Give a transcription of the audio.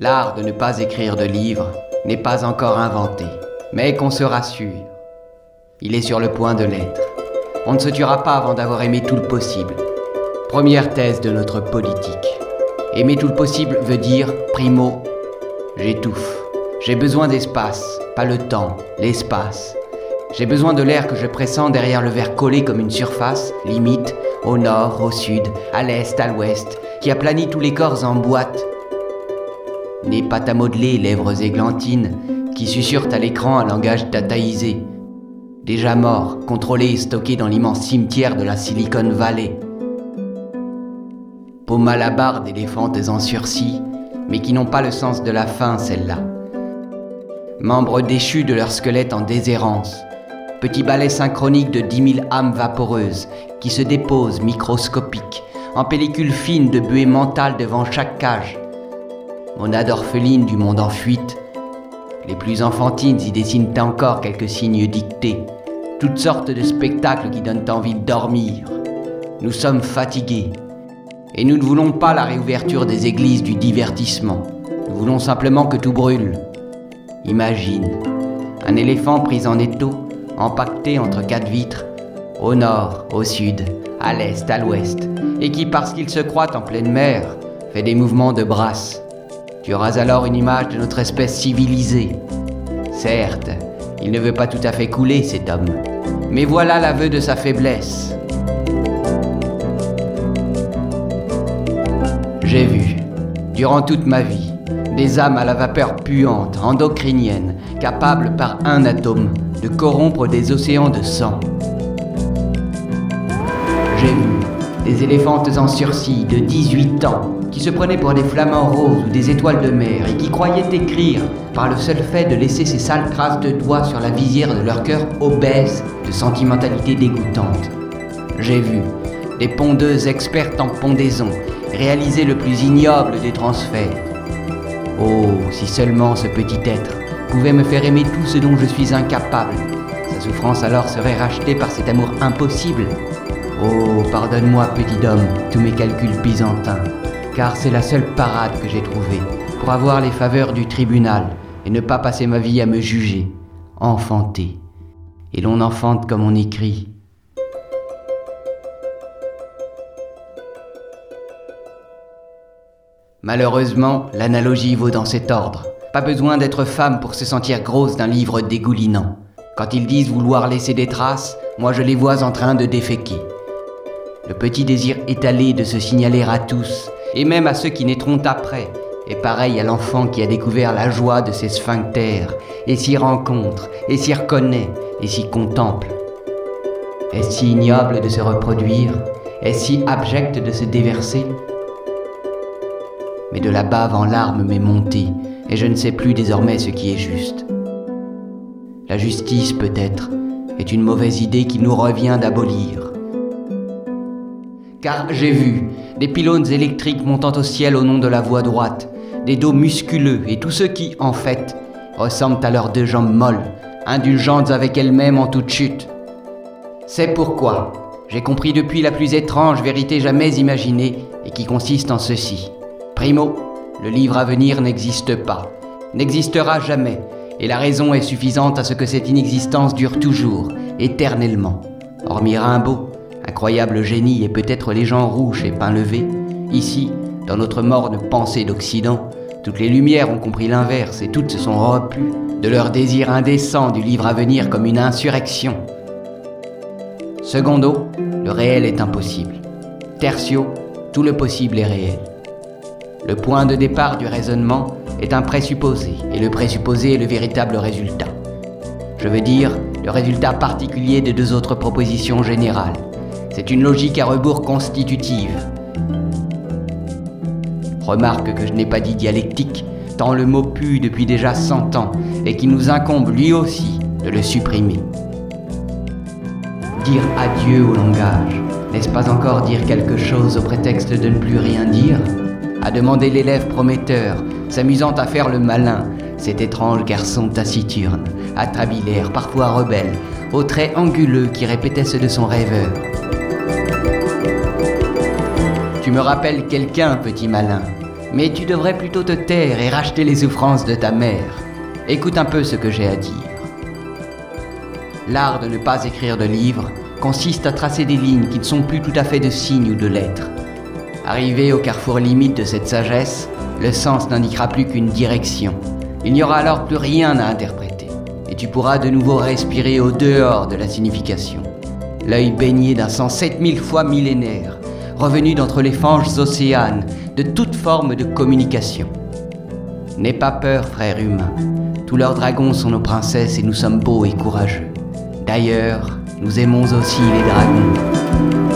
L'art de ne pas écrire de livres n'est pas encore inventé, mais qu'on se rassure. Il est sur le point de l'être. On ne se tuera pas avant d'avoir aimé tout le possible. Première thèse de notre politique. Aimer tout le possible veut dire, primo, j'étouffe. J'ai besoin d'espace, pas le temps, l'espace. J'ai besoin de l'air que je pressens derrière le verre collé comme une surface, limite, au nord, au sud, à l'est, à l'ouest, qui aplanit tous les corps en boîte. Nez pâte à modeler, lèvres églantines, qui susurrent à l'écran un langage dataïsé. Déjà mort, contrôlé et stocké dans l'immense cimetière de la Silicon Valley. Peau malabar d'éléphantes en sursis, mais qui n'ont pas le sens de la fin, celles-là. Membres déchus de leur squelette en déshérence. Petit ballet synchronique de dix mille âmes vaporeuses qui se déposent microscopiques, en pellicule fine de buée mentale devant chaque cage. Monade orpheline du monde en fuite. Les plus enfantines y dessinent encore quelques signes dictés. Toutes sortes de spectacles qui donnent envie de dormir. Nous sommes fatigués. Et nous ne voulons pas la réouverture des églises du divertissement. Nous voulons simplement que tout brûle. Imagine, un éléphant pris en étau, empaqueté entre quatre vitres, au nord, au sud, à l'est, à l'ouest, et qui, parce qu'il se croit en pleine mer, fait des mouvements de brasse. Tu auras alors une image de notre espèce civilisée. Certes, il ne veut pas tout à fait couler, cet homme, mais voilà l'aveu de sa faiblesse. J'ai vu, durant toute ma vie, des âmes à la vapeur puante, endocrinienne, capables par un atome de corrompre des océans de sang. Des éléphantes en sursis de 18 ans qui se prenaient pour des flamants roses ou des étoiles de mer et qui croyaient écrire par le seul fait de laisser ces sales traces de doigts sur la visière de leur cœur obèse de sentimentalité dégoûtante. J'ai vu des pondeuses expertes en pondaison réaliser le plus ignoble des transferts. Oh, si seulement ce petit être pouvait me faire aimer tout ce dont je suis incapable. Sa souffrance alors serait rachetée par cet amour impossible. Oh, pardonne-moi, petit homme, tous mes calculs byzantins, car c'est la seule parade que j'ai trouvée pour avoir les faveurs du tribunal et ne pas passer ma vie à me juger, enfanter. Et l'on enfante comme on écrit. Malheureusement, l'analogie vaut dans cet ordre. Pas besoin d'être femme pour se sentir grosse d'un livre dégoulinant. Quand ils disent vouloir laisser des traces, moi je les vois en train de déféquer. Le petit désir étalé de se signaler à tous, et même à ceux qui naîtront après, est pareil à l'enfant qui a découvert la joie de ses sphincters, et s'y rencontre, et s'y reconnaît, et s'y contemple. Est-ce si ignoble de se reproduire? Est-ce si abject de se déverser? Mais de la bave en larmes m'est montée, et je ne sais plus désormais ce qui est juste. La justice, peut-être, est une mauvaise idée qu'il nous revient d'abolir. Car j'ai vu des pylônes électriques montant au ciel au nom de la voie droite, des dos musculeux et tous ceux qui, en fait, ressemblent à leurs deux jambes molles, indulgentes avec elles-mêmes en toute chute. C'est pourquoi j'ai compris depuis la plus étrange vérité jamais imaginée et qui consiste en ceci. Primo, le livre à venir n'existe pas, n'existera jamais, et la raison est suffisante à ce que cette inexistence dure toujours, éternellement. Hormis Rimbaud, incroyable génie et peut-être les gens rouges et pain levé, ici, dans notre morne pensée d'Occident, toutes les lumières ont compris l'inverse et toutes se sont repues de leur désir indécent du livre à venir comme une insurrection. Secondo, le réel est impossible. Tertio, tout le possible est réel. Le point de départ du raisonnement est un présupposé, et le présupposé est le véritable résultat. Je veux dire, le résultat particulier de deux autres propositions générales. C'est une logique à rebours constitutive. Remarque que je n'ai pas dit dialectique, tant le mot pue depuis déjà cent ans, et qu'il nous incombe lui aussi de le supprimer. Dire adieu au langage, n'est-ce pas encore dire quelque chose au prétexte de ne plus rien dire? A demandé l'élève prometteur, s'amusant à faire le malin, cet étrange garçon taciturne, atrabilaire, parfois rebelle, aux traits anguleux qui répétaient ceux de son rêveur. Tu me rappelles quelqu'un, petit malin, Mais tu devrais plutôt te taire et racheter les souffrances de ta mère. Écoute un peu ce que j'ai à dire. L'art de ne pas écrire de livres consiste à tracer des lignes qui ne sont plus tout à fait de signes ou de lettres. Arrivé au carrefour limite de cette sagesse, le sens n'indiquera plus qu'une direction. Il n'y aura alors plus rien à interpréter, et tu pourras de nouveau respirer au dehors de la signification. L'œil baigné d'un sang sept mille fois millénaire, revenu d'entre les fanges océanes de toute forme de communication. N'aie pas peur, frère humain. Tous leurs dragons sont nos princesses et nous sommes beaux et courageux. D'ailleurs, nous aimons aussi les dragons.